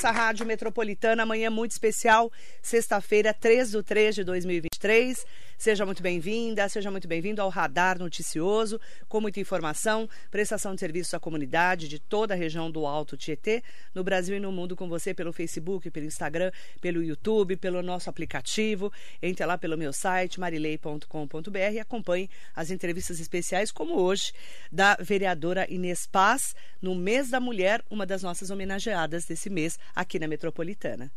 nossa Rádio Metropolitana. Amanhã muito especial, sexta-feira, 3 de 3 de 2023. Seja muito bem-vinda, seja muito bem-vindo ao Radar Noticioso, com muita informação, prestação de serviço à comunidade de toda a região do Alto Tietê, no Brasil e no mundo, com você pelo Facebook, pelo Instagram, pelo YouTube, pelo nosso aplicativo. Entre lá pelo meu site, marilei.com.br e acompanhe as entrevistas especiais, como hoje, da vereadora Inês Paz, no mês da mulher, uma das nossas homenageadas desse mês aqui na Metropolitana.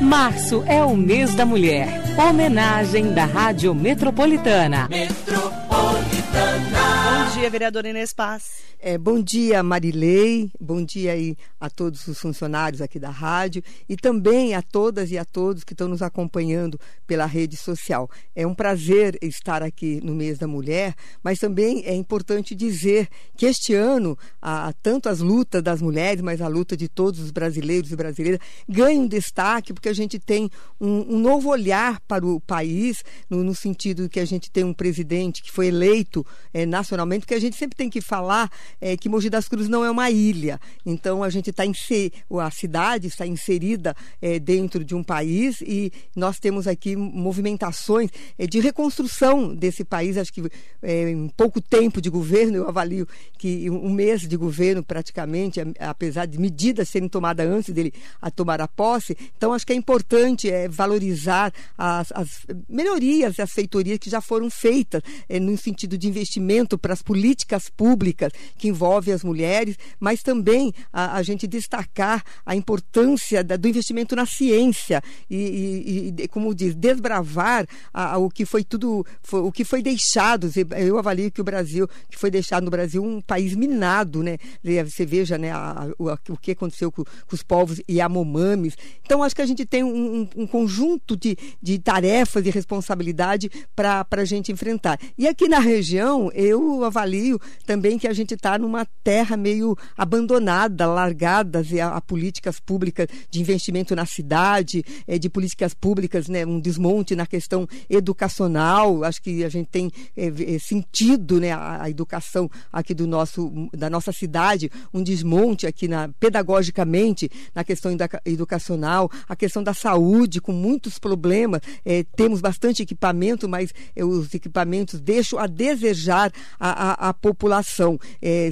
Março é o mês da mulher. Homenagem da Rádio Metropolitana. Metropolitana. Bom dia, vereadora Inês Paz. É, bom dia, Marilei. Bom dia aí a todos os funcionários aqui da rádio e também a todas e a todos que estão nos acompanhando pela rede social. É um prazer estar aqui no mês da mulher, mas também é importante dizer que este ano, a, tanto as lutas das mulheres, mas a luta de todos os brasileiros e brasileiras ganham destaque porque a gente tem um, um novo olhar para o país, no, no, sentido que a gente tem um presidente que foi eleito é, nacionalmente, porque a gente sempre tem que falar é, que Mogi das Cruzes não é uma ilha. Então a gente está a cidade está inserida é, dentro de um país e nós temos aqui movimentações de reconstrução desse país. Acho que em pouco tempo de governo eu avalio que um mês de governo praticamente, apesar de medidas serem tomadas antes dele a tomar a posse. Então acho que é importante é, valorizar as, as melhorias e as feitorias que já foram feitas é, no sentido de investimento para as políticas públicas que envolve as mulheres, mas também a, a gente destacar a importância da, do investimento na ciência e, e, e como diz, desbravar a, a, o que foi tudo, foi, o que foi deixado. Eu avalio que o Brasil, que foi deixado no Brasil um país minado, né? Você veja, né, a, o, o que aconteceu com, com os povos Yanomamis. Então, acho que a gente tem um, um conjunto de, de tarefas e responsabilidade para a gente enfrentar. E aqui na região, eu avalio também que a gente está numa terra meio abandonada, largada a, a, políticas públicas de investimento na cidade, é, de políticas públicas, né, um desmonte na questão educacional. Acho que a gente tem é, é, sentido né, a, a, educação aqui do nosso, da nossa cidade, um desmonte aqui na, pedagogicamente na questão educacional, a questão da saúde, com muitos problemas. É, temos bastante equipamento, mas é, os equipamentos deixam a desejar a, a, a população. É,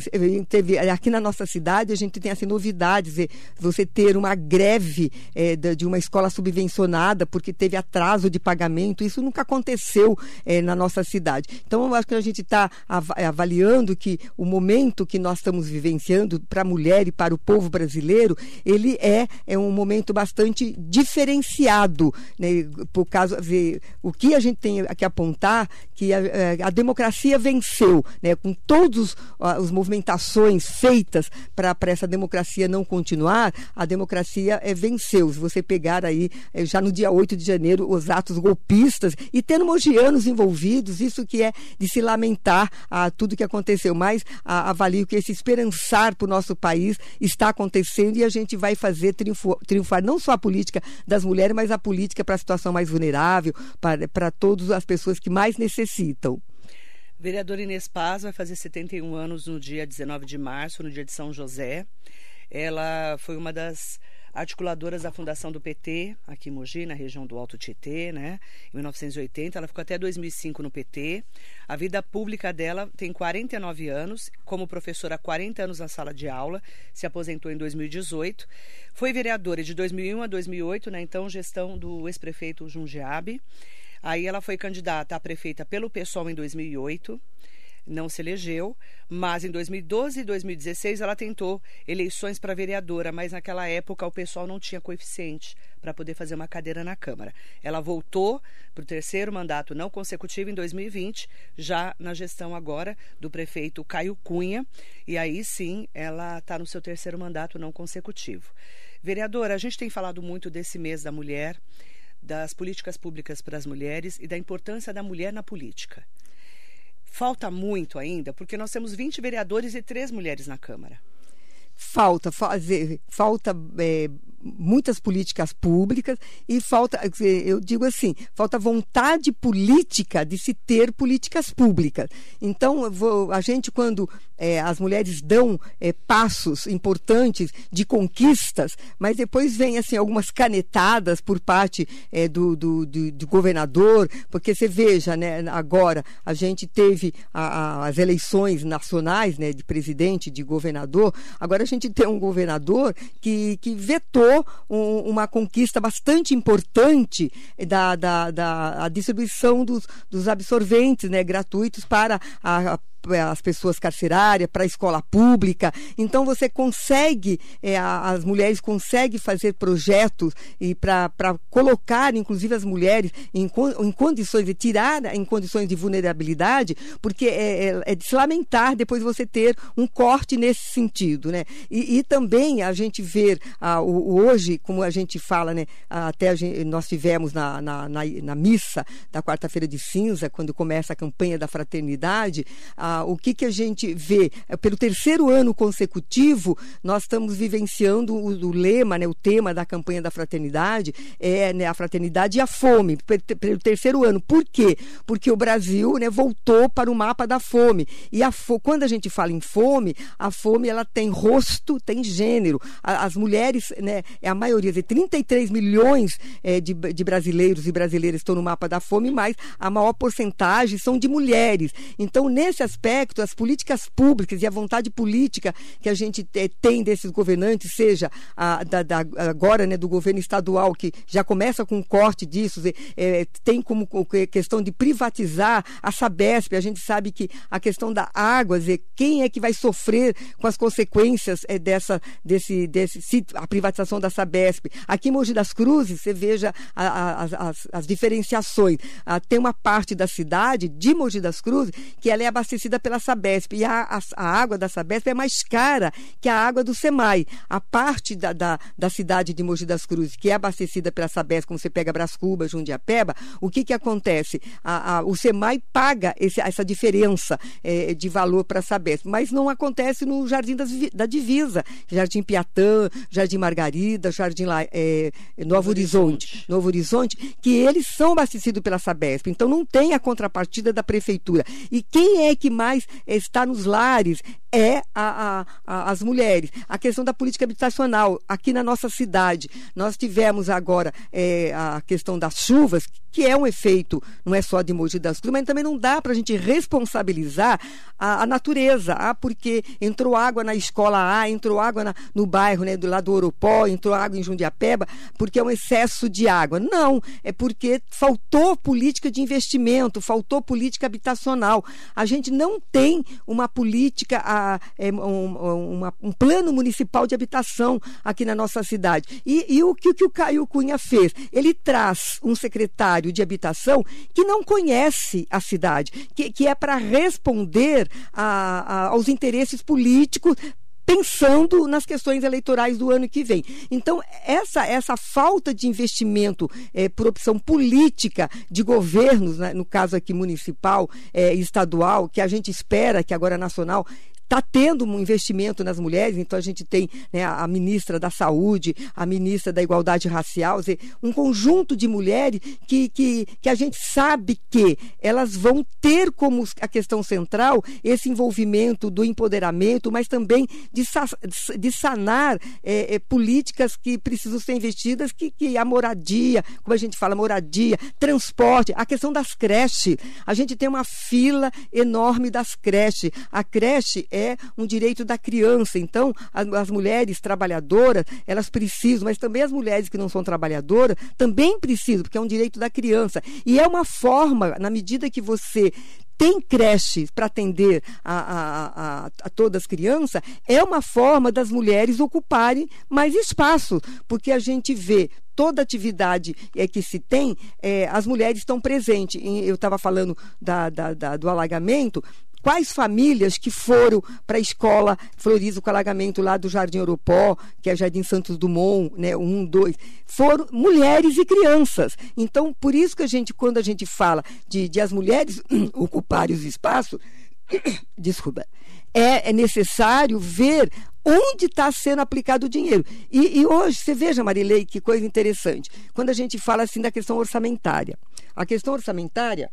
teve, aqui na nossa cidade, a gente tem assim, novidades. Você ter uma greve é, de uma escola subvencionada porque teve atraso de pagamento, isso nunca aconteceu é, na nossa cidade. Então, eu acho que a gente está avaliando que o momento que nós estamos vivenciando para a mulher e para o povo brasileiro, ele é, é um momento bastante diferenciado. Né? Por causa de, o que a gente tem que apontar que a, a democracia venceu, né? com todos os movimentações feitas para essa democracia não continuar, a democracia é, venceu. Se você pegar aí, é, já no dia 8 de janeiro, os atos golpistas e tendo mogianos envolvidos, isso que é de se lamentar a tudo que aconteceu. Mas a, avalio que esse esperançar para o nosso país está acontecendo e a gente vai fazer triunfo, triunfar não só a política das mulheres, mas a política para a situação mais vulnerável, para, para todas as pessoas que mais necessitam. Vereadora Inês Paz vai fazer 71 anos no dia 19 de março, no dia de São José. Ela foi uma das articuladoras da fundação do PT, aqui em Mogi, na região do Alto Tietê, né? Em 1980, ela ficou até 2005 no PT. A vida pública dela tem 49 anos, como professora há 40 anos na sala de aula, se aposentou em 2018. Foi vereadora de 2001 a 2008, na então gestão do ex-prefeito Jundiabe. Aí ela foi candidata a prefeita pelo PSOL em 2008, não se elegeu, mas em 2012 e 2016 ela tentou eleições para vereadora, mas naquela época o pessoal não tinha coeficiente para poder fazer uma cadeira na Câmara. Ela voltou para o terceiro mandato não consecutivo em 2020, já na gestão agora do prefeito Caio Cunha, e aí sim ela está no seu terceiro mandato não consecutivo. Vereadora, a gente tem falado muito desse mês da mulher das políticas públicas para as mulheres e da importância da mulher na política. Falta muito ainda, porque nós temos 20 vereadores e três mulheres na Câmara. Falta fazer, falta é, muitas políticas públicas e falta, eu digo assim, falta vontade política de se ter políticas públicas. Então, a gente, quando é, as mulheres dão é, passos importantes de conquistas, mas depois vem assim algumas canetadas por parte é, do, do, do, do, governador, porque você veja, né, agora a gente teve a, a, as eleições nacionais né, de presidente, de governador, agora a gente tem um governador que, que vetou um, uma conquista bastante importante da, da, da distribuição dos, dos absorventes né, gratuitos para a, a as pessoas carcerárias, para a escola pública. Então você consegue, é, as mulheres conseguem fazer projetos e para colocar, inclusive, as mulheres em, em condições de tirar em condições de vulnerabilidade, porque é, é, é, de se lamentar depois você ter um corte nesse sentido. Né? E, e também a gente ver ah, o, hoje, como a gente fala, né, até gente, nós tivemos na, na, na, na missa da quarta-feira de cinza, quando começa a campanha da fraternidade, a o que, que a gente vê? É, pelo terceiro ano consecutivo, nós estamos vivenciando o, o lema, né, o tema da campanha da fraternidade, é né, a fraternidade e a fome, pelo terceiro ano. Por quê? Porque o Brasil né, voltou para o mapa da fome. E a fo quando a gente fala em fome, a fome ela tem rosto, tem gênero. A, as mulheres, né, é a maioria, de 33 milhões é, de, de brasileiros e brasileiras estão no mapa da fome, mas a maior porcentagem são de mulheres. Então, nesse aspecto, aspecto, as políticas públicas e a vontade política que a gente é, tem desses governantes, seja a, da, da, agora né, do governo estadual, que já começa com um corte disso, é, tem como questão de privatizar a Sabesp, a gente sabe que a questão da água, quem é que vai sofrer com as consequências é, dessa, desse, desse, a privatização da Sabesp. Aqui em Mogi das Cruzes, você veja a, a, as, as, diferenciações. Ah, tem uma parte da cidade, de Mogi das Cruzes, que ela é abastecida pela Sabesp. E a, a, a, água da Sabesp é mais cara que a água do SEMAI. A parte da, da, da cidade de Mogi das Cruzes, que é abastecida pela Sabesp, como você pega Brascuba, Jundiapeba, o que, que acontece? A, o SEMAI paga esse, essa diferença é, de valor para a Sabesp, mas não acontece no Jardim das, da Divisa, Jardim Piatã, Jardim Margarida, Jardim é, Novo Horizonte, Novo Horizonte, que eles são abastecidos pela Sabesp. Então não tem a contrapartida da prefeitura. E quem é que mais mais está nos lares é a, a, a, as mulheres. A questão da política habitacional. Aqui na nossa cidade, nós tivemos agora é, a questão das chuvas, que é um efeito, não é só de Mogi das Cruzes, mas também não dá para a gente responsabilizar a, natureza. Ah, porque entrou água na escola A, entrou água na, no bairro né, do lado do Oropó, entrou água em Jundiapeba, porque é um excesso de água. Não, é porque faltou política de investimento, faltou política habitacional. A gente não tem uma política, a, é, um, uma, um plano municipal de habitação aqui na nossa cidade. E, e o que, que o Caio Cunha fez? Ele traz um secretário de habitação que não conhece a cidade, que, que é para responder a, a, aos interesses políticos pensando nas questões eleitorais do ano que vem. Então, essa, essa falta de investimento é, por opção política de governos, né, no caso aqui municipal é, estadual, que a gente espera que agora nacional está tendo um investimento nas mulheres, então a gente tem né, a ministra da Saúde, a ministra da Igualdade Racial, dizer, um conjunto de mulheres que, que, que a gente sabe que elas vão ter como a questão central esse envolvimento do empoderamento, mas também de, de sanar é, é, políticas que precisam ser investidas, que, que a moradia, como a gente fala, moradia, transporte, a questão das creches. A gente tem uma fila enorme das creches. A creche é um direito da criança. Então, as, as mulheres trabalhadoras, elas precisam, mas também as mulheres que não são trabalhadoras também precisam, porque é um direito da criança. E é uma forma, na medida que você tem creche para atender a, a, a, a, todas as crianças, é uma forma das mulheres ocuparem mais espaço, porque a gente vê toda atividade é, que se tem, é, as mulheres estão presentes. Eu estava falando da, da, da, do alagamento, quais famílias que foram para a escola Florizo com alagamento lá do Jardim Europó, que é Jardim Santos Dumont, né, um, dois, foram mulheres e crianças. Então, por isso que a gente, quando a gente fala de, de as mulheres ocuparem os espaços, desculpa, é, é necessário ver onde está sendo aplicado o dinheiro. E, e, hoje, você veja, Marilei, que coisa interessante. Quando a gente fala assim da questão orçamentária. A questão orçamentária,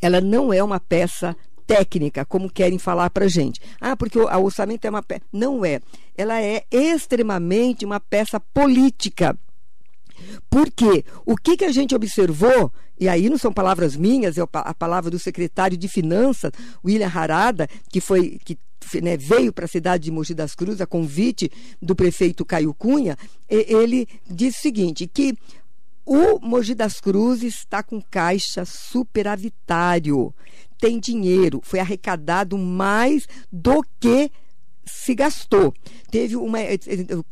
ela não é uma peça técnica, como querem falar para gente. Ah, porque o orçamento é uma peça. Não é. Ela é extremamente uma peça política. Porque o que, que a gente observou, e aí não são palavras minhas, é a palavra do secretário de Finanças, William Harada, que foi que né, veio para a cidade de Mogi das Cruzes a convite do prefeito Caio Cunha, ele disse o seguinte, que o Mogi das Cruzes está com caixa superavitário, tem dinheiro, foi arrecadado mais do que se gastou. Teve uma é, é,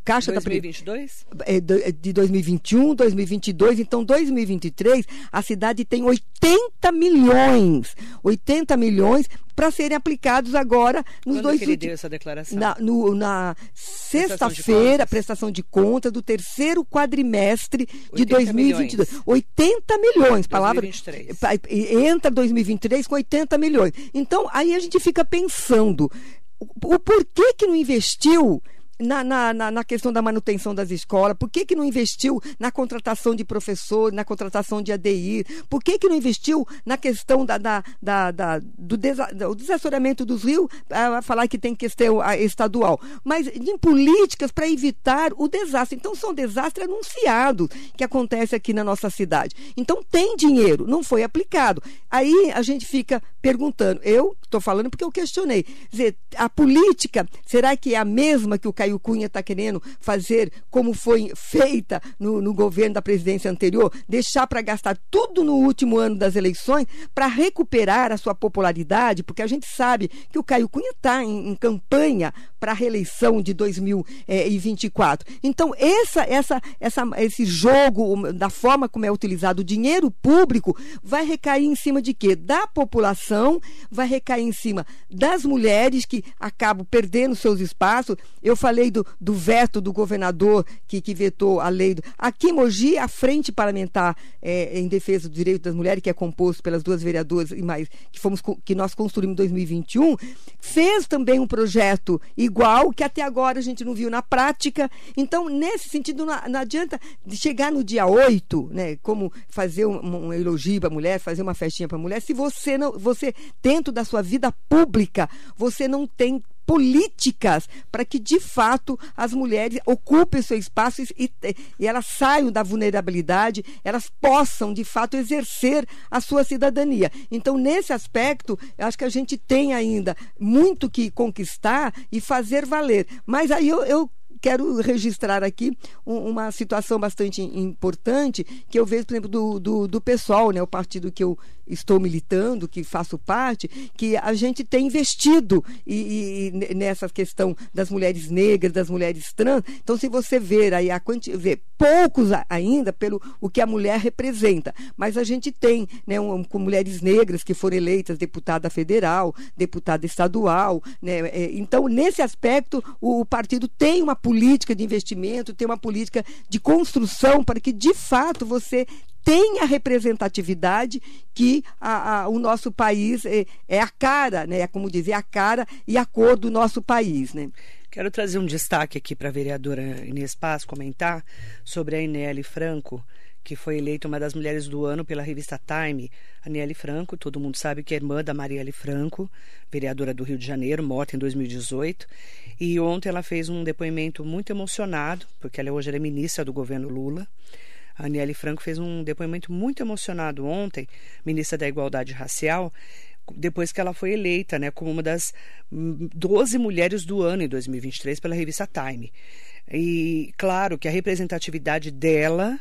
caixa 2022? da é, de 2021, 2022, então 2023 a cidade tem 80 milhões, 80 milhões para serem aplicados agora nos Quando dois que ele deu essa declaração? Na, no, na sexta-feira, prestação de conta do terceiro quadrimestre de 2022. Milhões. 80 milhões, palavra 2023. entra 2023 com 80 milhões. Então, aí a gente fica pensando, o porquê que não investiu na, na, na, questão da manutenção das escolas? Por que, que não investiu na contratação de professores, na contratação de ADI? Por que, que não investiu na questão da, da, da, da do, desa, do dos rios, a falar que tem questão estadual, mas em políticas para evitar o desastre. Então, são desastres anunciados que acontecem aqui na nossa cidade. Então, tem dinheiro, não foi aplicado. Aí a gente fica perguntando, eu estou falando porque eu questionei, dizer, a política, será que é a mesma que o Caio Cunha está querendo fazer como foi feita no, no governo da presidência anterior, deixar para gastar tudo no último ano das eleições para recuperar a sua popularidade, porque a gente sabe que o Caio Cunha está em, em, campanha para a reeleição de 2024. Então, essa, essa, essa, esse jogo, da forma como é utilizado o dinheiro público, vai recair em cima de quê? Da população, vai recair em cima das mulheres que acabam perdendo seus espaços. Eu falei falei do, do veto do governador que, que vetou a lei. Do... Aqui em Mogi, a Frente Parlamentar é, em Defesa do Direito das Mulheres, que é composto pelas duas vereadoras e mais, que, fomos, que nós construímos em 2021, fez também um projeto igual, que até agora a gente não viu na prática. Então, nesse sentido, não, não adianta chegar no dia 8, né, como fazer um, um elogio para a mulher, fazer uma festinha para a mulher, se você não, você dentro da sua vida pública, você não tem políticas para que, de fato, as mulheres ocupem seu espaço e, e, elas saiam da vulnerabilidade, elas possam, de fato, exercer a sua cidadania. Então, nesse aspecto, eu acho que a gente tem ainda muito que conquistar e fazer valer. Mas aí eu, eu quero registrar aqui uma situação bastante importante que eu vejo, por exemplo, do, do, do pessoal, né, o partido que eu estou militando, que faço parte, que a gente tem investido e, e nessa questão das mulheres negras, das mulheres trans. Então, se você ver aí a quantidade, ver poucos ainda pelo o que a mulher representa, mas a gente tem, né, um, com mulheres negras que foram eleitas deputada federal, deputada estadual, né, é, então nesse aspecto o, o partido tem uma política de investimento, tem uma política de construção para que de fato você tem a representatividade que a, a, o nosso país é, é, a cara, né? É como dizer, a cara e a cor do nosso país, né? Quero trazer um destaque aqui para a vereadora Inês Paz comentar sobre a Ineli Franco, que foi eleita uma das mulheres do ano pela revista Time. Aniele Franco, todo mundo sabe que é irmã da Marielle Franco, vereadora do Rio de Janeiro, morta em 2018. E ontem ela fez um depoimento muito emocionado, porque ela hoje é ministra do governo Lula. A Aniele Franco fez um depoimento muito emocionado ontem, ministra da Igualdade Racial, depois que ela foi eleita né, como uma das 12 mulheres do ano em 2023 pela revista Time. E claro que a representatividade dela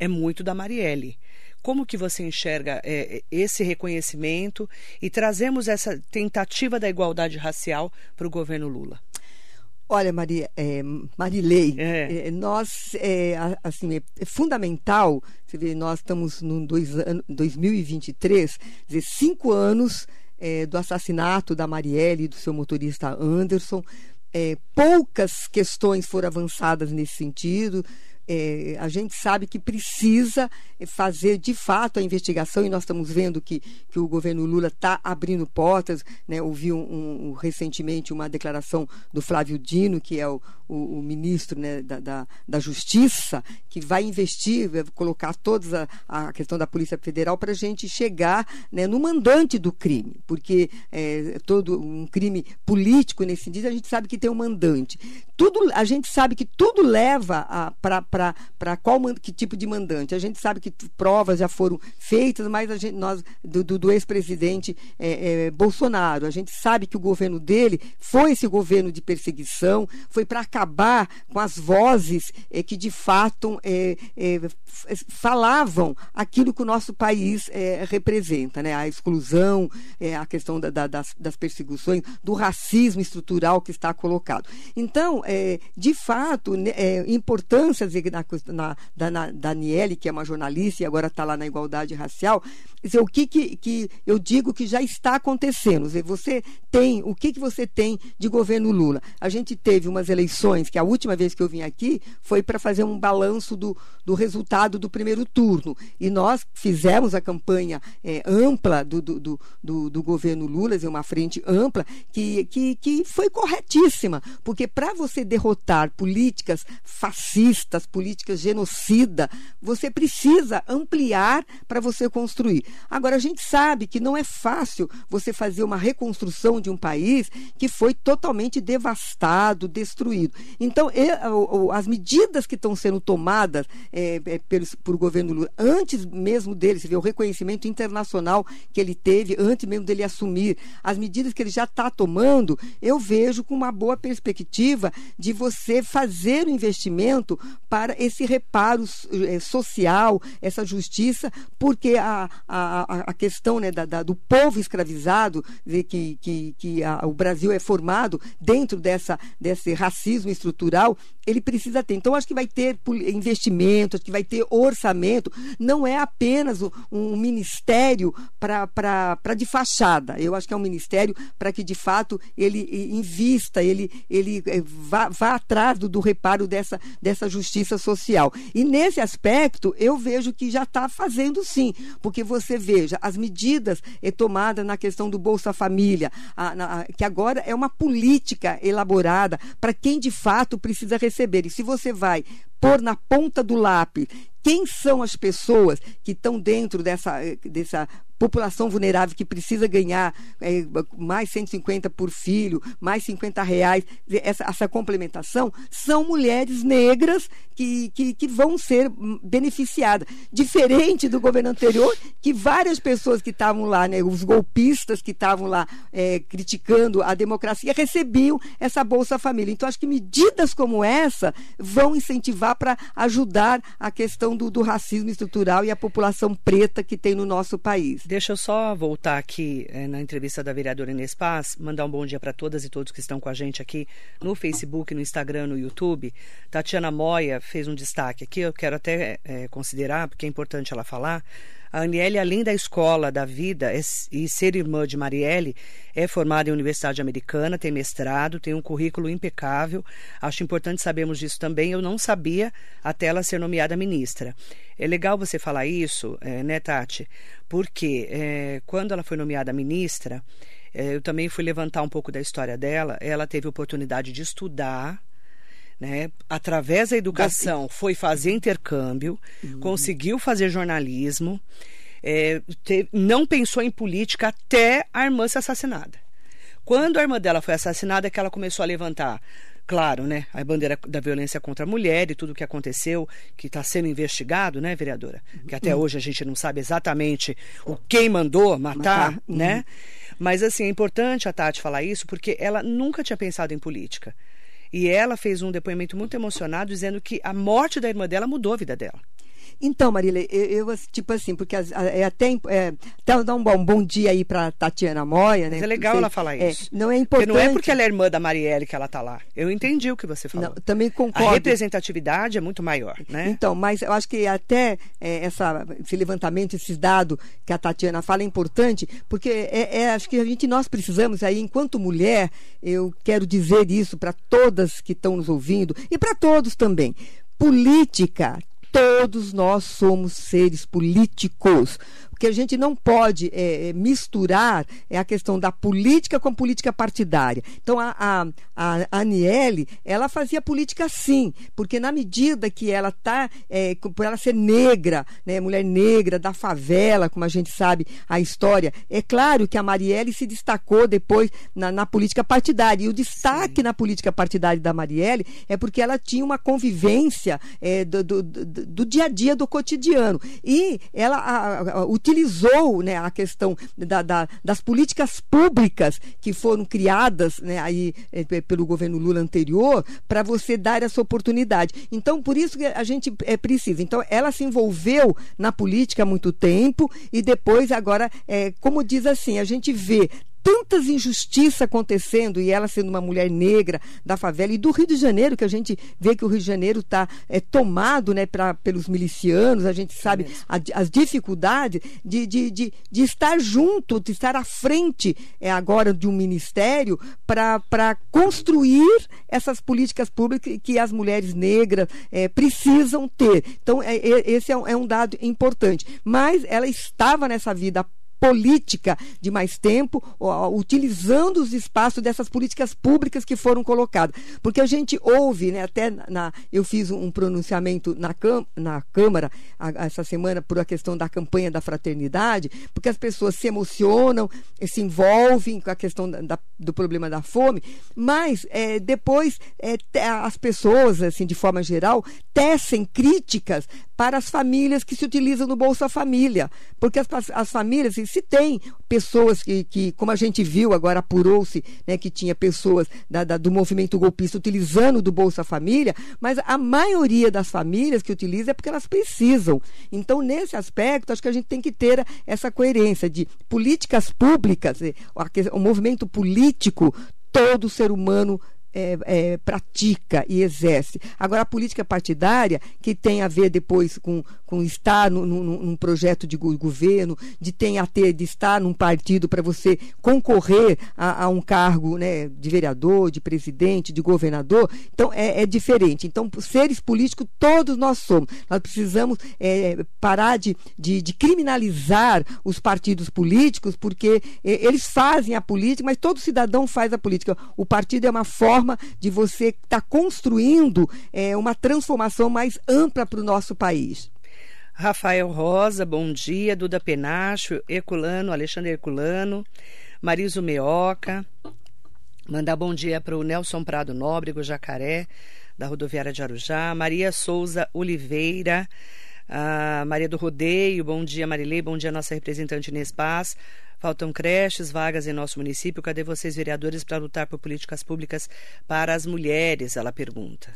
é muito da Marielle. Como que você enxerga é, esse reconhecimento e trazemos essa tentativa da igualdade racial para o governo Lula? Olha, Maria, é, Marilei, é. É, nós, é, assim, é, é, fundamental, você vê, nós estamos no dois, 2023, dizer, cinco anos é, do assassinato da Marielle e do seu motorista Anderson, poucas questões foram avançadas nesse sentido, é, a gente sabe que precisa fazer de fato a investigação e nós estamos vendo que, que o governo Lula está abrindo portas. Né? Ouvi um, um, recentemente uma declaração do Flávio Dino, que é o, o, o ministro né, da, da, da, Justiça, que vai investir, vai colocar toda a, a questão da Polícia Federal para a gente chegar né, no mandante do crime, porque é, todo um crime político nesse sentido, a gente sabe que tem um mandante. Tudo, a gente sabe que tudo leva para qual que tipo de mandante. A gente sabe que provas já foram feitas, mas a gente, nós do, do, do ex-presidente é, é, Bolsonaro, a gente sabe que o governo dele foi esse governo de perseguição, foi para acabar com as vozes é, que de fato é, é, falavam aquilo que o nosso país é, representa, né? a exclusão, a questão da, da, das, das perseguições, do racismo estrutural que está colocado. Então, de fato, né, importância na, da, na, Daniele, que é uma jornalista e agora está lá na igualdade racial, dizer, o que, que, que eu digo que já está acontecendo. Dizer, você tem, o que, que você tem de governo Lula? A gente teve umas eleições, que a última vez que eu vim aqui foi para fazer um balanço do, do resultado do primeiro turno. E nós fizemos a campanha é, ampla do, do, do, do, governo Lula, dizer, uma frente ampla, que, que, que foi corretíssima, porque para você derrotar políticas fascistas, políticas genocida, você precisa ampliar para você construir. Agora, a gente sabe que não é fácil você fazer uma reconstrução de um país que foi totalmente devastado, destruído. Então, as medidas que estão sendo tomadas é, é, pelo, por governo Lula, antes mesmo dele, você vê o reconhecimento internacional que ele teve, antes mesmo dele assumir, as medidas que ele já está tomando, eu vejo com uma boa perspectiva de você fazer o investimento para esse reparo eh, social, essa justiça, porque a, a, a questão né, da, da, do povo escravizado, que, que, que a, o Brasil é formado dentro dessa, desse racismo estrutural, ele precisa ter. Então, acho que vai ter investimento, acho que vai ter orçamento. Não é apenas um ministério para de fachada. Eu acho que é um ministério para que, de fato, ele invista, ele, ele eh, vá, vá atrás do, do reparo dessa, dessa justiça social. E nesse aspecto, eu vejo que já está fazendo sim, porque você veja, as medidas é, tomadas na questão do Bolsa Família, a, na, que agora é uma política elaborada para quem de fato precisa receber. E se você vai pôr na ponta do lápis quem são as pessoas que estão dentro dessa, eh, dessa população vulnerável que precisa ganhar é, mais 150 por filho, mais 50 reais, essa, essa complementação, são mulheres negras que, que, que, vão ser beneficiadas. Diferente do governo anterior, que várias pessoas que estavam lá, né, os golpistas que estavam lá é, criticando a democracia, recebiam essa Bolsa Família. Então, acho que medidas como essa vão incentivar para ajudar a questão do, do racismo estrutural e a população preta que tem no nosso país. Deixa eu só voltar aqui é, na entrevista da vereadora Inês Paz, mandar um bom dia para todas e todos que estão com a gente aqui no Facebook, no Instagram, no YouTube. Tatiana Moya fez um destaque aqui, eu quero até é, considerar, porque é importante ela falar. A Aniele, além da escola da vida e ser irmã de Marielle, é formada em Universidade Americana, tem mestrado, tem um currículo impecável. Acho importante sabermos disso também. Eu não sabia até ela ser nomeada ministra. É legal você falar isso, é, né, Tati? Porque é, quando ela foi nomeada ministra, é, eu também fui levantar um pouco da história dela. Ela teve oportunidade de estudar né? Através da educação, foi fazer intercâmbio, uhum. conseguiu fazer jornalismo, é, não pensou em política até a irmã ser assassinada. Quando a irmã dela foi assassinada, é que ela começou a levantar claro, né, a bandeira da violência contra a mulher e tudo o que aconteceu, que está sendo investigado, né, vereadora? Que até uhum. hoje a gente não sabe exatamente o quem mandou matar, matar. né? Uhum. Mas assim, é importante a Tati falar isso porque ela nunca tinha pensado em política. E ela fez um depoimento muito emocionado dizendo que a morte da irmã dela mudou a vida dela. Então, Marília, eu, eu, tipo assim, porque é até, é, até dar um bom, bom dia aí para Tatiana Moia, né? Mas é legal ela falar é, isso. não é importante. Porque não é porque ela é irmã da Marielle que ela está lá. Eu entendi o que você falou. Não, também concordo. A representatividade é muito maior, né? Então, mas eu acho que até é, essa, esse levantamento, esses dados que a Tatiana fala é importante, porque é, é, acho que a gente nós precisamos aí, enquanto mulher, eu quero dizer isso para todas que estão nos ouvindo e para todos também política, todos nós somos seres políticos que a gente não pode é, é, misturar é a questão da política com a política partidária. Então, a, a, a Aniele, ela fazia política sim, porque na medida que ela está, é, por ela ser negra, né, mulher negra, da favela, como a gente sabe a história, é claro que a Marielle se destacou depois na, na política partidária. E o destaque sim. na política partidária da Marielle é porque ela tinha uma convivência é, do, do, do, do, dia a dia, do cotidiano. E ela a, a, utilizou né, a questão da, da, das políticas públicas que foram criadas né, aí, é, pelo governo Lula anterior para você dar essa oportunidade. Então, por isso que a gente é, precisa. Então, ela se envolveu na política há muito tempo e depois, agora, é, como diz assim, a gente vê tantas injustiças acontecendo e ela sendo uma mulher negra da favela e do Rio de Janeiro que a gente vê que o Rio de Janeiro está é, tomado né pra, pelos milicianos a gente sabe a, as dificuldades de, de, de, de, estar junto de estar à frente é, agora de um ministério para construir essas políticas públicas que as mulheres negras é, precisam ter. Então é, é esse é um, é um dado importante. Mas ela estava nessa vida política de mais tempo, utilizando os espaços dessas políticas públicas que foram colocadas. Porque a gente ouve, né, até na, eu fiz um pronunciamento na, na Câmara a, essa semana por a questão da campanha da fraternidade, porque as pessoas se emocionam, se envolvem com a questão da, da, do problema da fome, mas é, depois é, as pessoas, assim, de forma geral, tecem críticas para as famílias que se utilizam no Bolsa Família, porque as, as famílias, se tem pessoas que, que como a gente viu, agora apurou-se né, que tinha pessoas da, da, do movimento golpista utilizando do Bolsa Família, mas a maioria das famílias que utiliza é porque elas precisam. Então, nesse aspecto, acho que a gente tem que ter essa coerência de políticas públicas, o movimento político, todo ser humano é, é, pratica e exerce. Agora, a política partidária, que tem a ver depois com, com estar no, no, num projeto de governo, de, tem a ter, de estar num partido para você concorrer a, a, um cargo né, de vereador, de presidente, de governador, então é, é, diferente. Então, seres políticos, todos nós somos. Nós precisamos é, parar de, de, de, criminalizar os partidos políticos, porque é, eles fazem a política, mas todo cidadão faz a política. O partido é uma forma forma de você estar tá construindo é, uma transformação mais ampla para o nosso país. Rafael Rosa, bom dia. Duda Penacho, Herculano, Alexandre Herculano, Mariso Meoca. Mandar bom dia para o Nelson Prado Nóbrego, Jacaré, da rodoviária de Arujá. Maria Souza Oliveira, Maria do Rodeio, bom dia, Marilei, bom dia, nossa representante Inês. Faltam creches, vagas em nosso município. Cadê vocês, vereadores, para lutar por políticas públicas para as mulheres? Ela pergunta.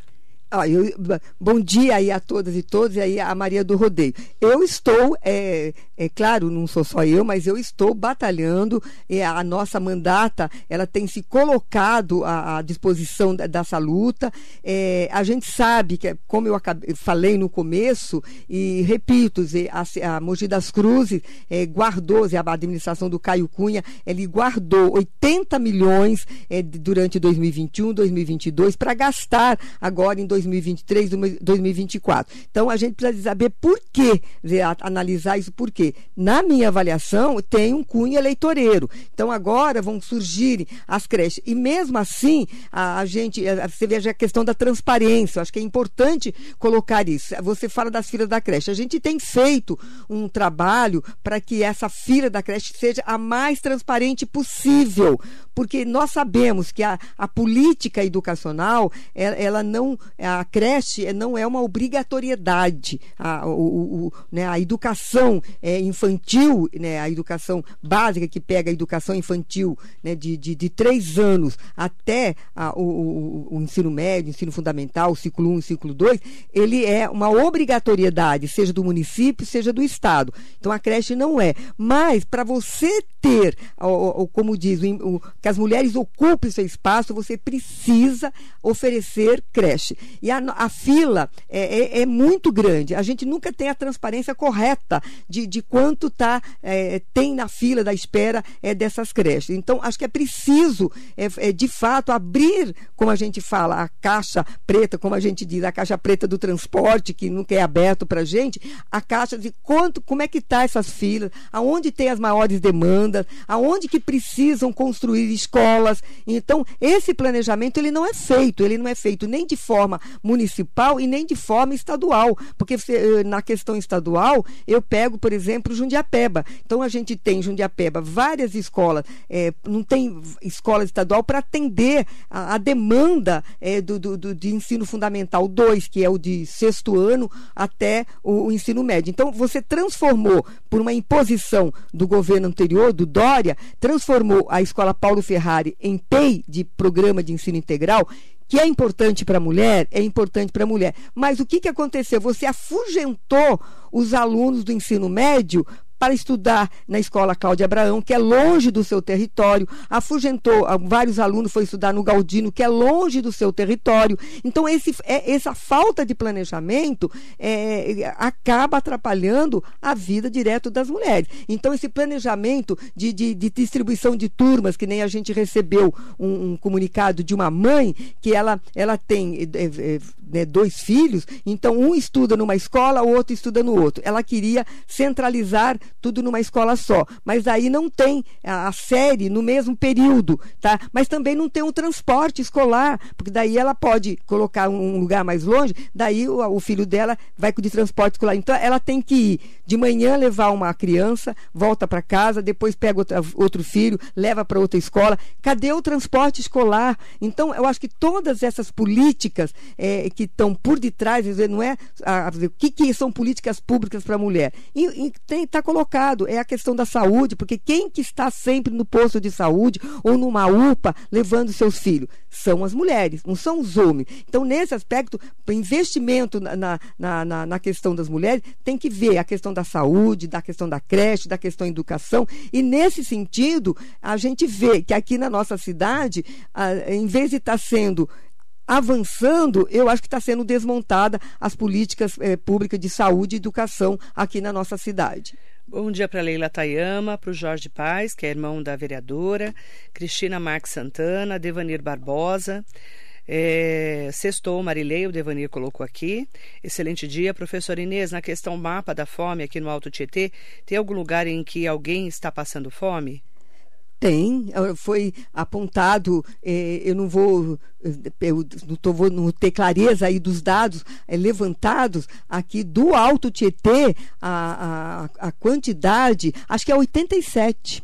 Ah, eu, bom dia aí a todas e todos, e aí a Maria do Rodeio. Eu estou, é, é claro, não sou só eu, mas eu estou batalhando, é, a nossa mandata, ela tem se colocado à, à disposição dessa luta. É, a gente sabe que, como eu acabei, falei no começo, e repito, a, a Mogi das Cruzes é, guardou, a administração do Caio Cunha, ele guardou 80 milhões é, durante 2021, 2022, para gastar agora em 2022 2023, 2024. Então, a gente precisa saber por quê, analisar isso por quê. Na minha avaliação, tem um cunho eleitoreiro. Então, agora vão surgir as creches. E mesmo assim, a, a gente, você veja a questão da transparência. Eu acho que é importante colocar isso. Você fala das filas da creche. A gente tem feito um trabalho para que essa fila da creche seja a mais transparente possível, porque nós sabemos que a, a política educacional, ela, ela não, a creche não é uma obrigatoriedade. A, o, o, né, a educação é, infantil, né, a educação básica que pega a educação infantil né, de, de, de três anos até a, o, o, ensino médio, ensino fundamental, o ciclo 1 e ciclo 2, ele é uma obrigatoriedade, seja do município, seja do Estado. Então a creche não é. Mas para você ter, como diz, que as mulheres ocupem seu espaço, você precisa oferecer creche. E a, a fila é, é, é, muito grande. A gente nunca tem a transparência correta de, de quanto tá, é, tem na fila da espera é, dessas creches. Então, acho que é preciso, é, é, de fato, abrir, como a gente fala, a caixa preta, como a gente diz, a caixa preta do transporte, que nunca é aberto para a gente, a caixa de quanto, como é que está essas filas, aonde tem as maiores demandas, aonde que precisam construir escolas. Então, esse planejamento ele não é feito, ele não é feito nem de forma municipal e nem de forma estadual, porque você, eh, na questão estadual, eu pego, por exemplo, Jundiapeba. Então, a gente tem em Jundiapeba várias escolas, é, não tem escola estadual para atender a, a demanda é, do, do, do, de ensino fundamental 2, que é o de sexto ano, até o, o ensino médio. Então, você transformou, por uma imposição do governo anterior, do Dória, transformou a escola Paulo Ferrari em PEI, de Programa de Ensino Integral, que é importante para a mulher, é importante para a mulher. Mas o que, que aconteceu? Você afugentou os alunos do ensino médio para estudar na escola Cláudia Abraão, que é longe do seu território, afugentou vários alunos, foi estudar no Galdino, que é longe do seu território. Então, esse, é, essa falta de planejamento é, acaba atrapalhando a vida direto das mulheres. Então, esse planejamento de, de, de distribuição de turmas, que nem a gente recebeu um, um, comunicado de uma mãe, que ela, ela tem é, é, né, dois filhos, então um estuda numa escola, o outro estuda no outro. Ela queria centralizar tudo numa escola só. Mas aí não tem a, a série no mesmo período, tá? Mas também não tem um transporte escolar, porque daí ela pode colocar um lugar mais longe, daí o, o filho dela vai de transporte escolar. Então ela tem que ir de manhã levar uma criança, volta para casa, depois pega outra, outro filho, leva para outra escola. Cadê o transporte escolar? Então eu acho que todas essas políticas é, que estão por detrás, não é a, a, o que, que são políticas públicas para a mulher? E está colocado, é a questão da saúde, porque quem que está sempre no posto de saúde ou numa UPA levando seus filhos? São as mulheres, não são os homens. Então, nesse aspecto, investimento na, na, na, na questão das mulheres tem que ver a questão da saúde, da questão da creche, da questão da educação. E nesse sentido, a gente vê que aqui na nossa cidade, em vez de estar tá sendo avançando, eu acho que está sendo desmontada as políticas eh, públicas de saúde e educação aqui na nossa cidade. Bom dia para Leila Tayama, para o Jorge Paz, que é irmão da vereadora, Cristina Marques Santana, Devanir Barbosa. É, sextou, Marilei, o Devanir colocou aqui. Excelente dia, professor Inês. Na questão mapa da fome aqui no Alto Tietê, tem algum lugar em que alguém está passando fome? Tem, eh, foi apontado, eh, eu não vou, eh, eu não, tô, vou não ter clareza aí dos dados levantados aqui do Alto Tietê, a, a, a quantidade, acho que é 87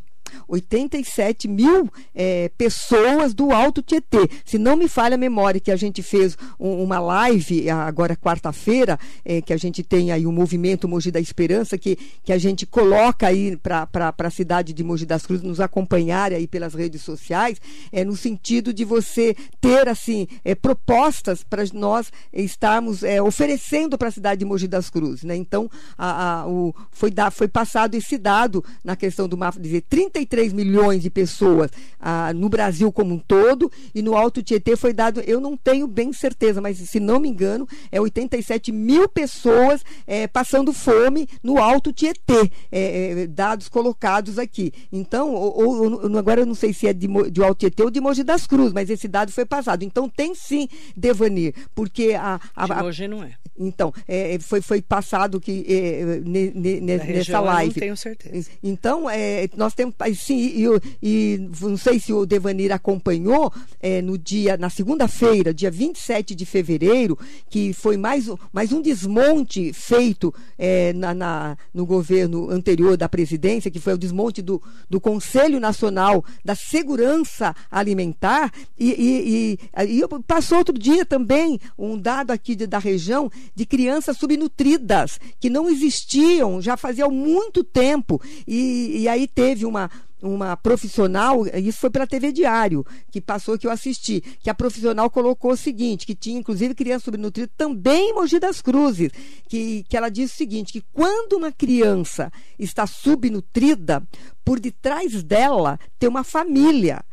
87 mil é, pessoas do Alto Tietê. Se não me falha a memória, que a gente fez um, uma live agora quarta-feira, é, que a gente tem aí o movimento Mogi da Esperança, que, que a gente coloca aí para a cidade de Mogi das Cruzes, nos acompanhar aí pelas redes sociais, é, no sentido de você ter assim é, propostas para nós estarmos é, oferecendo para a cidade de Mogi das Cruzes. Né? Então, a, a, o, foi, da, foi passado esse dado na questão do mapa, dizer 33 3 milhões de pessoas ah, no Brasil como um todo, e no Alto Tietê foi dado, eu não tenho bem certeza, mas se não me engano, é 87 mil pessoas é, passando fome no Alto Tietê, é, é, dados colocados aqui. Então, ou, ou, agora eu não sei se é de, de Alto Tietê ou de Mogi das Cruzes, mas esse dado foi passado. Então, tem sim devanir, porque a. a, a não é. Então, é, foi, foi passado que é, ne, ne, nessa live. Eu não tenho certeza. Então, é, nós temos sim, e, e, não sei se o Devanir acompanhou é, no dia, na segunda-feira, dia 27 de fevereiro, que foi mais, mais um desmonte feito é, na, na, no governo anterior da presidência, que foi o desmonte do, do Conselho Nacional da Segurança Alimentar, e, e, e, e passou outro dia também um dado aqui de, da região de crianças subnutridas, que não existiam já fazia muito tempo, e, e aí teve uma uma profissional, isso foi pela TV Diário, que passou que eu assisti, que a profissional colocou o seguinte, que tinha inclusive criança subnutrida também em Mogi das Cruzes, que, que ela disse o seguinte, que quando uma criança está subnutrida, por detrás dela tem uma família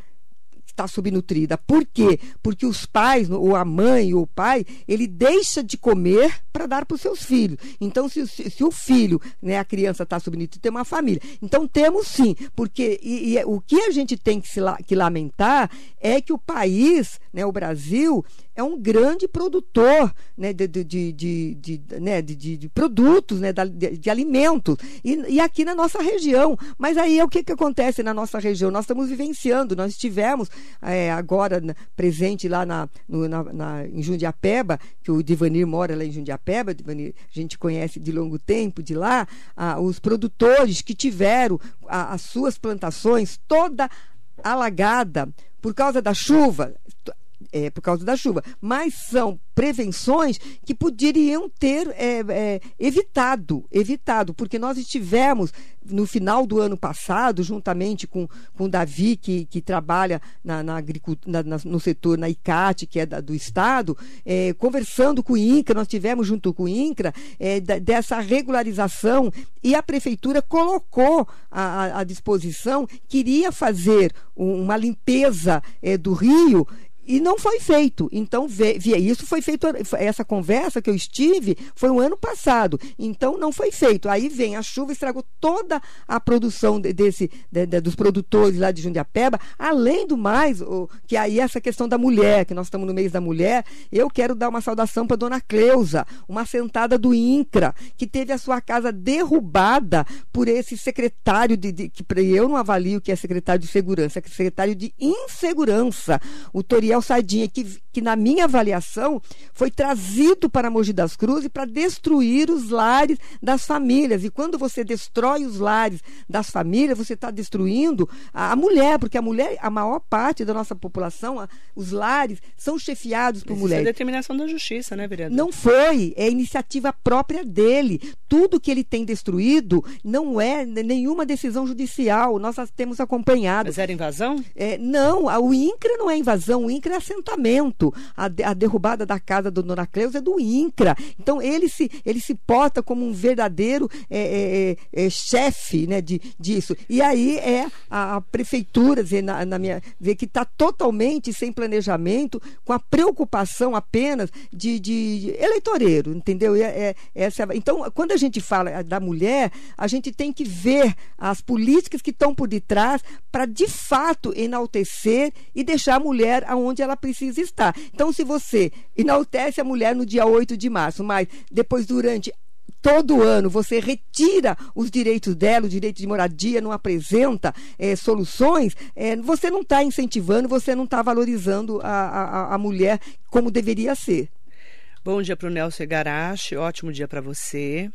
está subnutrida. Por quê? Porque os pais, ou a mãe ou o pai, ele deixa de comer para dar para os seus filhos. Então, se, se, se, o filho, né, a criança está subnutrida, tem uma família. Então, temos sim, porque e, e, o que a gente tem que, se, que lamentar é que o país, né, o Brasil, é um grande produtor né, de, de, de, de, né, de, de, produtos, né, de, de alimentos, e, e, aqui na nossa região. Mas aí é o que, que acontece na nossa região? Nós estamos vivenciando, nós estivemos é, agora presente lá na, no, na, na, em Jundiapeba, que o Divanir mora lá em Jundiapeba, Divanir, a gente conhece de longo tempo de lá, os produtores que tiveram a, as suas plantações toda alagada por causa da chuva, é, por causa da chuva, mas são prevenções que poderiam ter é, é, evitado, evitado, porque nós estivemos no final do ano passado, juntamente com, com o Davi, que, que trabalha na, na agricultura, na, no setor, na ICAT, que é da, do Estado, é, conversando com o INCRA, nós tivemos junto com o INCRA, é, da, dessa regularização, e a Prefeitura colocou à, à disposição, queria fazer uma limpeza é, do rio e não foi feito. Então, via isso foi feito. Essa conversa que eu estive foi o ano passado. Então, não foi feito. Aí vem a chuva, estragou toda a produção desse, de, de, dos produtores lá de Jundiapeba. Além do mais, o, que aí essa questão da mulher, que nós estamos no mês da mulher, eu quero dar uma saudação para dona Cleusa, uma sentada do INCRA, que teve a sua casa derrubada por esse secretário de, de que eu não avalio que é secretário de segurança, que é secretário de insegurança, o Toriel Sardinha, que, que na minha avaliação foi trazido para Mogi das Cruzes para destruir os lares das famílias. E quando você destrói os lares das famílias, você está destruindo a, a, mulher, porque a mulher, a maior parte da nossa população, a, os lares, são chefiados por mulheres. Isso é determinação da justiça, né, vereador? Não foi, é iniciativa própria dele. Tudo que ele tem destruído não é nenhuma decisão judicial. Nós temos acompanhado. Mas era invasão? É, não, o INCRA não é invasão, o INCRA é assentamento. A, a derrubada da casa do Dona Cleusa é do INCRA. Então, ele se, ele se porta como um verdadeiro é, é, é, é chefe né, de, disso. E aí é a, a prefeitura, dizer, na, na minha, dizer, que está totalmente sem planejamento, com a preocupação apenas de, de eleitoreiro, entendeu? É, é, essa, então, quando a gente fala da mulher, a gente tem que ver as políticas que estão por detrás para, de fato, enaltecer e deixar a mulher aonde onde ela precisa estar. Então, se você enaltece a mulher no dia 8 de março, mas depois, durante todo ano você retira os direitos dela, o direito de moradia, não apresenta é, soluções, é, você não está incentivando, você não está valorizando a, a, a, mulher como deveria ser. Bom dia para o Nelson Egarache, ótimo dia para você.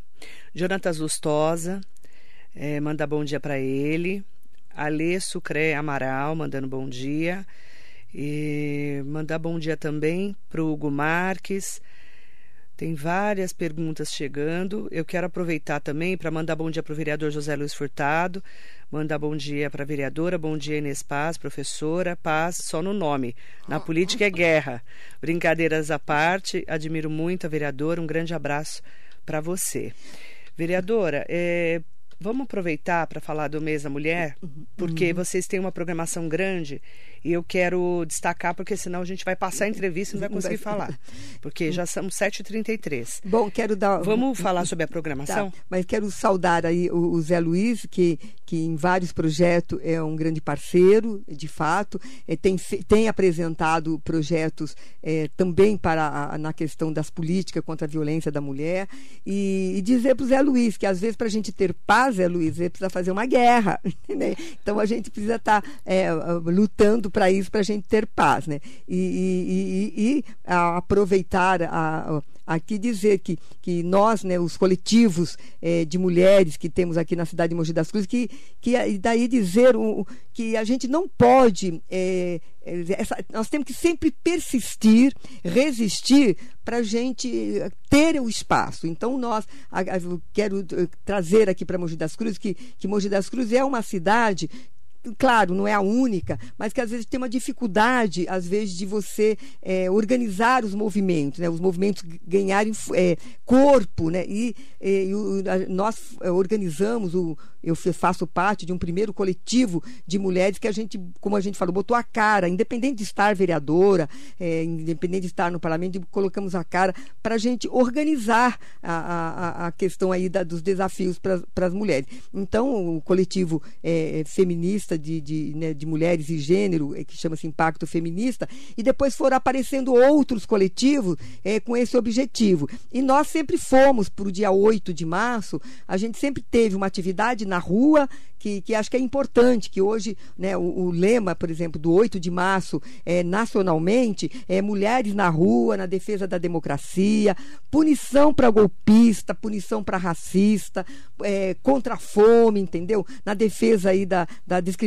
Jonatas Lustosa, é, manda bom dia para ele. Alê Sucré Amaral, mandando bom dia. E mandar bom dia também para o Hugo Marques. Tem várias perguntas chegando. Eu quero aproveitar também para mandar bom dia para o vereador José Luiz Furtado, mandar bom dia para a vereadora, bom dia Inês Paz, professora, paz só no nome. Na política é guerra. Brincadeiras à parte, admiro muito a vereadora, um grande abraço para você. Vereadora, é, vamos aproveitar para falar do mês da mulher, uhum. porque uhum. vocês têm uma programação grande e eu quero destacar, porque senão a gente vai passar a entrevista e não vai conseguir falar. Porque já são 7h33. Bom, quero dar. Vamos falar sobre a programação? Tá, mas quero saudar aí o, o, Zé Luiz, que, que em vários projetos é um grande parceiro, de fato. É, tem, tem apresentado projetos é, também para a, na questão das políticas contra a violência da mulher. E, e dizer para o Zé Luiz que às vezes para a gente ter paz, Zé Luiz, ele precisa fazer uma guerra. Né? Então a gente precisa estar tá, é, lutando para isso, para a gente ter paz. Né? E, e, e, e aproveitar a, aqui dizer que, que nós, né, os coletivos é, de mulheres que temos aqui na cidade de Mogi das Cruzes, que, que e daí dizer o, que a gente não pode, é, essa, nós temos que sempre persistir, resistir para a gente ter o espaço. Então nós, a, a, quero trazer aqui para Mogi das Cruzes que, que Mogi das Cruzes é uma cidade claro, não é a única, mas que às vezes tem uma dificuldade, às vezes, de você é, organizar os movimentos, né? os movimentos ganharem é, corpo, né? E, e, nós é, organizamos o eu faço parte de um primeiro coletivo de mulheres que a gente, como a gente falou, botou a cara, independente de estar vereadora, é, independente de estar no parlamento, colocamos a cara para a gente organizar a, a, a questão aí da, dos desafios para as mulheres. Então, o coletivo é, feminista de, de, né, de mulheres e gênero, é, que chama-se Impacto Feminista, e depois foram aparecendo outros coletivos é, com esse objetivo. E nós sempre fomos para o dia 8 de março, a gente sempre teve uma atividade na rua, que, que acho que é importante, que hoje né, o, o, lema, por exemplo, do 8 de março, é, nacionalmente, é mulheres na rua, na defesa da democracia, punição para golpista, punição para racista, é, contra a fome, entendeu? Na defesa aí da, da discriminação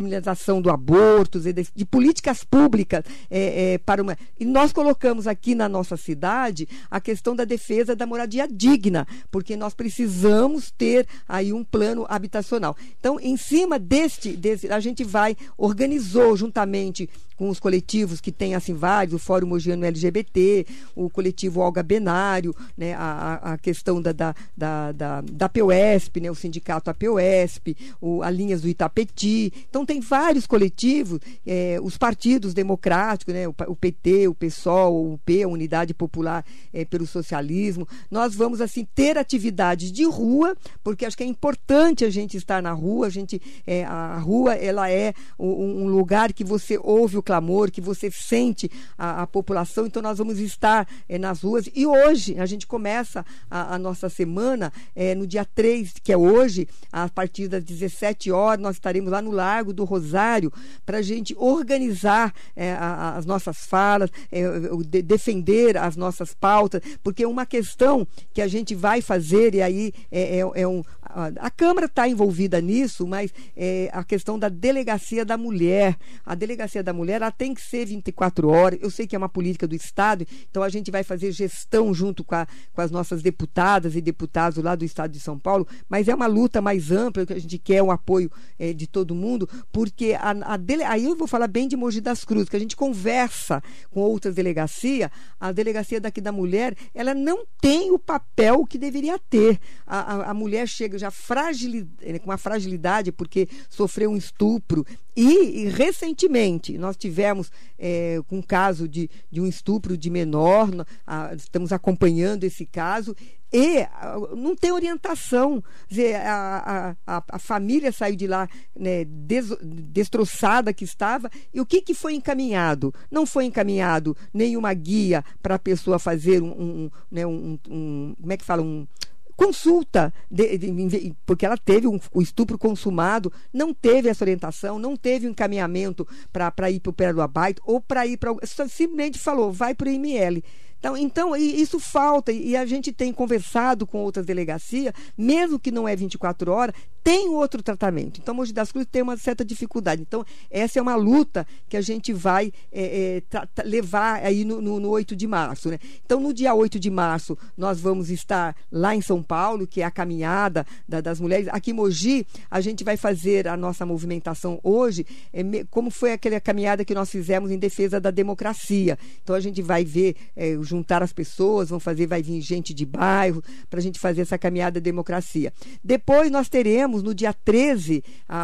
do aborto, de, de políticas públicas é, é, para uma. E nós colocamos aqui na nossa cidade a questão da defesa da moradia digna, porque nós precisamos ter aí um plano habitacional. Então, em cima deste, desse, a gente vai, organizou juntamente com os coletivos que tem assim vários, o Fórum Mogiano LGBT, o coletivo Olga Benário, né, a, a questão da, da, da, da, da POSP, né, o sindicato APOSP, o, a Linhas do Itapeti. Então tem vários coletivos, é, os partidos democráticos, né, o, o, PT, o PSOL, o P, a Unidade Popular é, pelo Socialismo. Nós vamos assim ter atividades de rua, porque acho que é importante a gente estar na rua, a gente é, a rua ela é um, um lugar que você ouve o clamor, que você sente a, a população. Então, nós vamos estar é, nas ruas. E hoje, a gente começa a, a nossa semana, é, no dia 3, que é hoje, a partir das 17 horas, nós estaremos lá no Largo do Rosário para a gente organizar é, a, as nossas falas, de, defender as nossas pautas, porque uma questão que a gente vai fazer, e aí é, é, é um, a, Câmara está envolvida nisso, mas é, a questão da delegacia da mulher. A delegacia da mulher ela tem que ser 24 horas. Eu sei que é uma política do Estado, então a gente vai fazer gestão junto com, a, com as nossas deputadas e deputados lá do Estado de São Paulo, mas é uma luta mais ampla, que a gente quer o apoio é, de todo mundo, porque a, a dele, aí eu vou falar bem de Mogi das Cruzes, que a gente conversa com outras delegacias, a delegacia daqui da mulher, ela não tem o papel que deveria ter. A, a, a mulher chega já fragilidade, com uma fragilidade porque sofreu um estupro, e, e, recentemente nós tivemos é, um caso de, de um estupro de menor, a, estamos acompanhando esse caso, e não tem orientação. Dizer, a, a, a, família saiu de lá né, des, destroçada que estava, e o que, que foi encaminhado? Não foi encaminhado nenhuma guia para a pessoa fazer um, um, né, um, um, Como é que fala? Um consulta, de, de, porque ela teve um, o estupro consumado, não teve essa orientação, não teve um encaminhamento para ir para o abaito ou para ir para. Simplesmente falou, vai para o IML. Então, então isso falta e a gente tem conversado com outras delegacias, mesmo que não é 24 horas, tem outro tratamento. Então, Mogi das Cruzes tem uma certa dificuldade. Então, essa é uma luta que a gente vai é, é, levar aí no, no, no 8 de março. Né? Então, no dia 8 de março, nós vamos estar lá em São Paulo, que é a caminhada da, das mulheres. Aqui em Mogi, a gente vai fazer a nossa movimentação hoje, é, como foi aquela caminhada que nós fizemos em defesa da democracia. Então, a gente vai ver é, juntar as pessoas, vão fazer, vai vir gente de bairro, para a gente fazer essa caminhada da democracia. Depois nós teremos, no dia 13,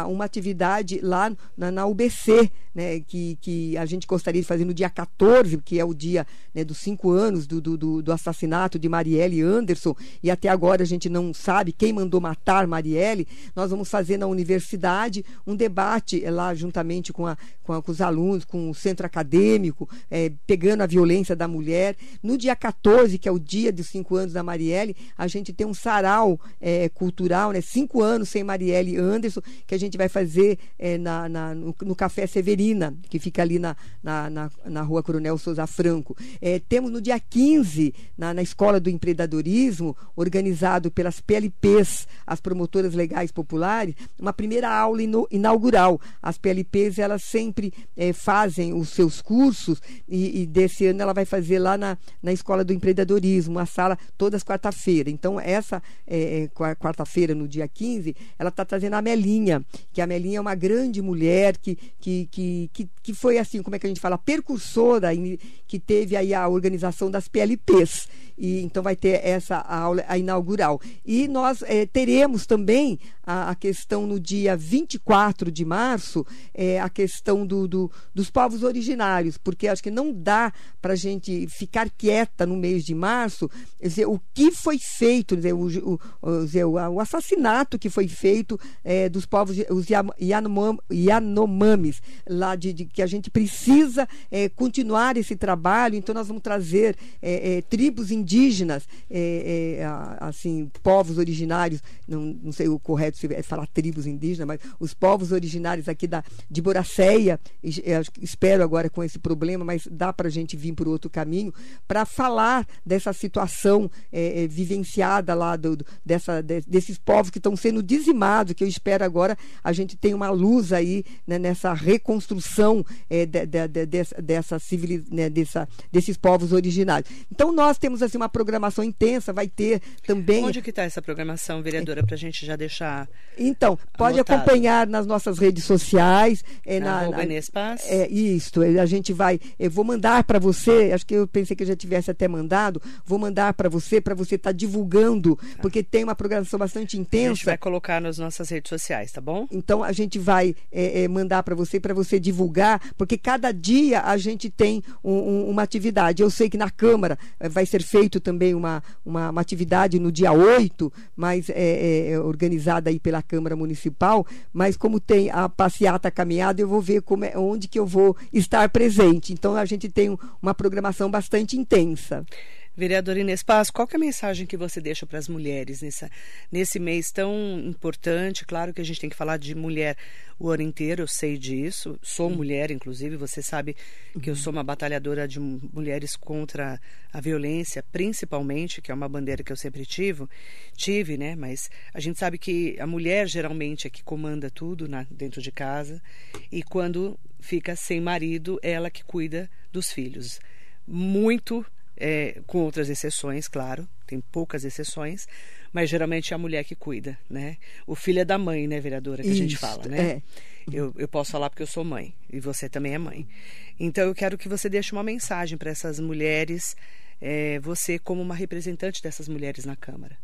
uma atividade lá na, na UBC, né, que, que a gente gostaria de fazer no dia 14, que é o dia né, dos cinco anos do, do, do, assassinato de Marielle Anderson, e até agora a gente não sabe quem mandou matar Marielle. Nós vamos fazer na universidade um debate é, lá juntamente com, a, com, a, com os alunos, com o centro acadêmico, é, pegando a violência da mulher. No dia 14, que é o dia dos cinco anos da Marielle, a gente tem um sarau é, cultural, né, cinco anos sem Marielle Anderson, que a gente vai fazer é, na, na no, no Café Severino que fica ali na, na, na, na rua Coronel Souza Franco. É, temos no dia 15, na, na Escola do Empreendedorismo, organizado pelas PLPs, as promotoras legais populares, uma primeira aula inaugural. As PLPs, elas sempre é, fazem os seus cursos e, e, desse ano ela vai fazer lá na, na Escola do Empreendedorismo, uma sala todas quarta-feira. Então, essa é, é quarta-feira, no dia 15, ela está trazendo a Melinha, que a Melinha é uma grande mulher que, que, que, que, que foi assim, como é que a gente fala, percursora, que teve aí a organização das PLPs. E, então vai ter essa aula a inaugural. E nós é, teremos também a, a, questão no dia 24 de março, é, a questão do, do, dos povos originários, porque acho que não dá para a gente ficar quieta no mês de março, dizer, o que foi feito, dizer, o, o, o, o assassinato que foi feito é, dos povos, os Yanomamis, lá de, de, que a gente precisa é, continuar esse trabalho, então nós vamos trazer é, é, tribos indígenas, é, assim, povos originários, não, não sei o correto se é falar tribos indígenas, mas os povos originários aqui da, de Boracéia, espero agora com esse problema, mas dá para a gente vir por outro caminho, para falar dessa situação é, é, vivenciada lá, do, dessa, de, desses povos que estão sendo que eu espero agora a gente tenha uma luz aí né, nessa reconstrução é, de, de, de, dessa, dessa civiliz, né, dessa, desses povos originários. Então nós temos assim uma programação intensa, vai ter também. Onde que está essa programação, vereadora, para a gente já deixar. Então, pode anotado. acompanhar nas nossas redes sociais. É, na, na, é, isso, a gente vai. Eu vou mandar para você, acho que eu pensei que eu já tivesse até mandado, vou mandar para você, para você estar tá divulgando, tá. porque tem uma programação bastante intensa. A gente vai colocar nas nossas redes sociais, tá bom? Então a gente vai é, é, mandar para você, para você divulgar, porque cada dia a gente tem um, um, uma atividade. Eu sei que na Câmara é, vai ser feito também uma, uma, uma atividade no dia 8, mas é, é, é, organizada aí pela Câmara Municipal, mas como tem a passeata caminhada, eu vou ver como é, onde que eu vou estar presente. Então a gente tem uma programação bastante intensa. Vereadora Inês Paz, qual é a mensagem que você deixa para as mulheres nessa, nesse mês tão importante? Claro que a gente tem que falar de mulher o ano inteiro, eu sei disso. Sou uhum. mulher, inclusive, você sabe que eu sou uma batalhadora de mulheres contra a violência, principalmente, que é uma bandeira que eu sempre tive, tive, né? Mas a gente sabe que a mulher geralmente é que comanda tudo na, dentro de casa e quando fica sem marido, ela que cuida dos filhos. Muito é, com outras exceções, claro, tem poucas exceções, mas geralmente é a mulher que cuida, né? O filho é da mãe, né, vereadora, que Isso, a gente fala, né? É. Eu, eu posso falar porque eu sou mãe e você também é mãe. Então eu quero que você deixe uma mensagem para essas mulheres, é, você como uma representante dessas mulheres na Câmara.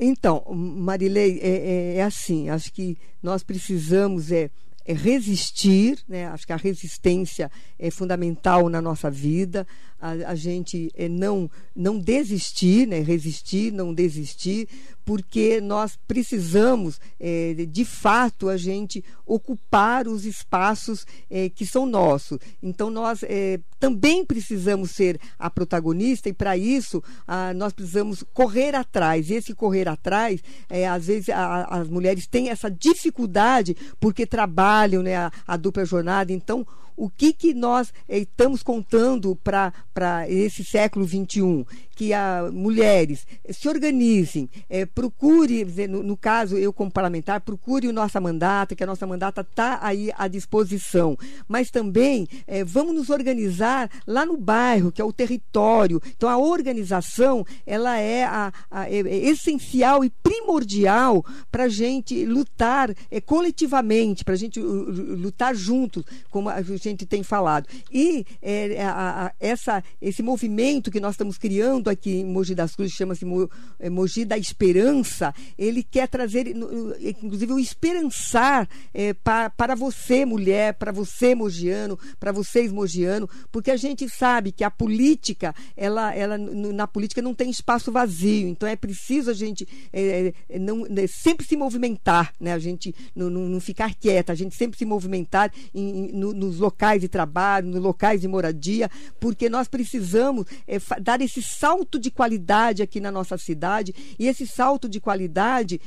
Então, Marilei, é, é, é assim, acho que nós precisamos é, é resistir, né? acho que a resistência é fundamental na nossa vida, a, a gente é não, não desistir, né? resistir, não desistir, porque nós precisamos, é, de fato, a gente ocupar os espaços é, que são nossos. Então, nós é, também precisamos ser a protagonista e, para isso, a, nós precisamos correr atrás. E esse correr atrás, às vezes, a, as mulheres têm essa dificuldade porque trabalham né, a, a dupla jornada. Então, o que, que nós eh, estamos contando para esse século XXI? Que as mulheres se organizem, eh, procure, no, no, caso eu como parlamentar, procure o nossa mandata, que a nossa mandata está aí à disposição. Mas também eh, vamos nos organizar lá no bairro, que é o território. Então a organização ela é, a, a, é, é essencial e primordial para a gente lutar é, coletivamente, para a gente lutar juntos, como a gente tem falado. E é, a, a, essa, esse movimento que nós estamos criando aqui em Mogi das Cruzes, chama-se Mo, é, Mogi da Esperança, ele quer trazer, inclusive, o esperançar é, para, para você, mulher, para você, mogiano, para vocês, mogiano, porque a gente sabe que a política, ela, ela na política não tem espaço vazio, então é preciso a gente é, é não, né, sempre se movimentar, né? a gente não, não, não, ficar quieta, a gente sempre se movimentar em, em, no, nos locais locais de trabalho, nos locais de moradia, porque nós precisamos é, dar esse salto de qualidade aqui na nossa cidade e esse salto de qualidade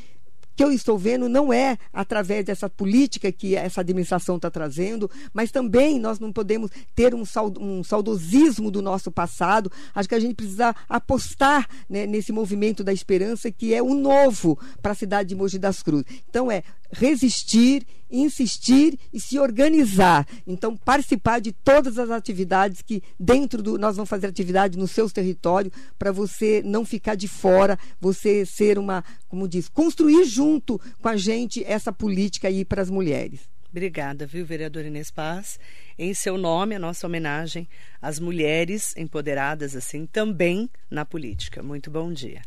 que eu estou vendo não é através dessa política que essa administração está trazendo, mas também nós não podemos ter um, um saudosismo do nosso passado. Acho que a gente precisa apostar né, nesse movimento da esperança que é o novo para a cidade de Mogi das Cruzes. Então é resistir, insistir e se organizar. Então, participar de todas as atividades que dentro do. Nós vamos fazer atividade no seu território para você não ficar de fora, você ser uma, como diz, construir junto com a gente essa política aí para as mulheres. Obrigada, viu, vereador Inês Paz. Em seu nome, a nossa homenagem às mulheres empoderadas, assim, também na política. Muito bom dia.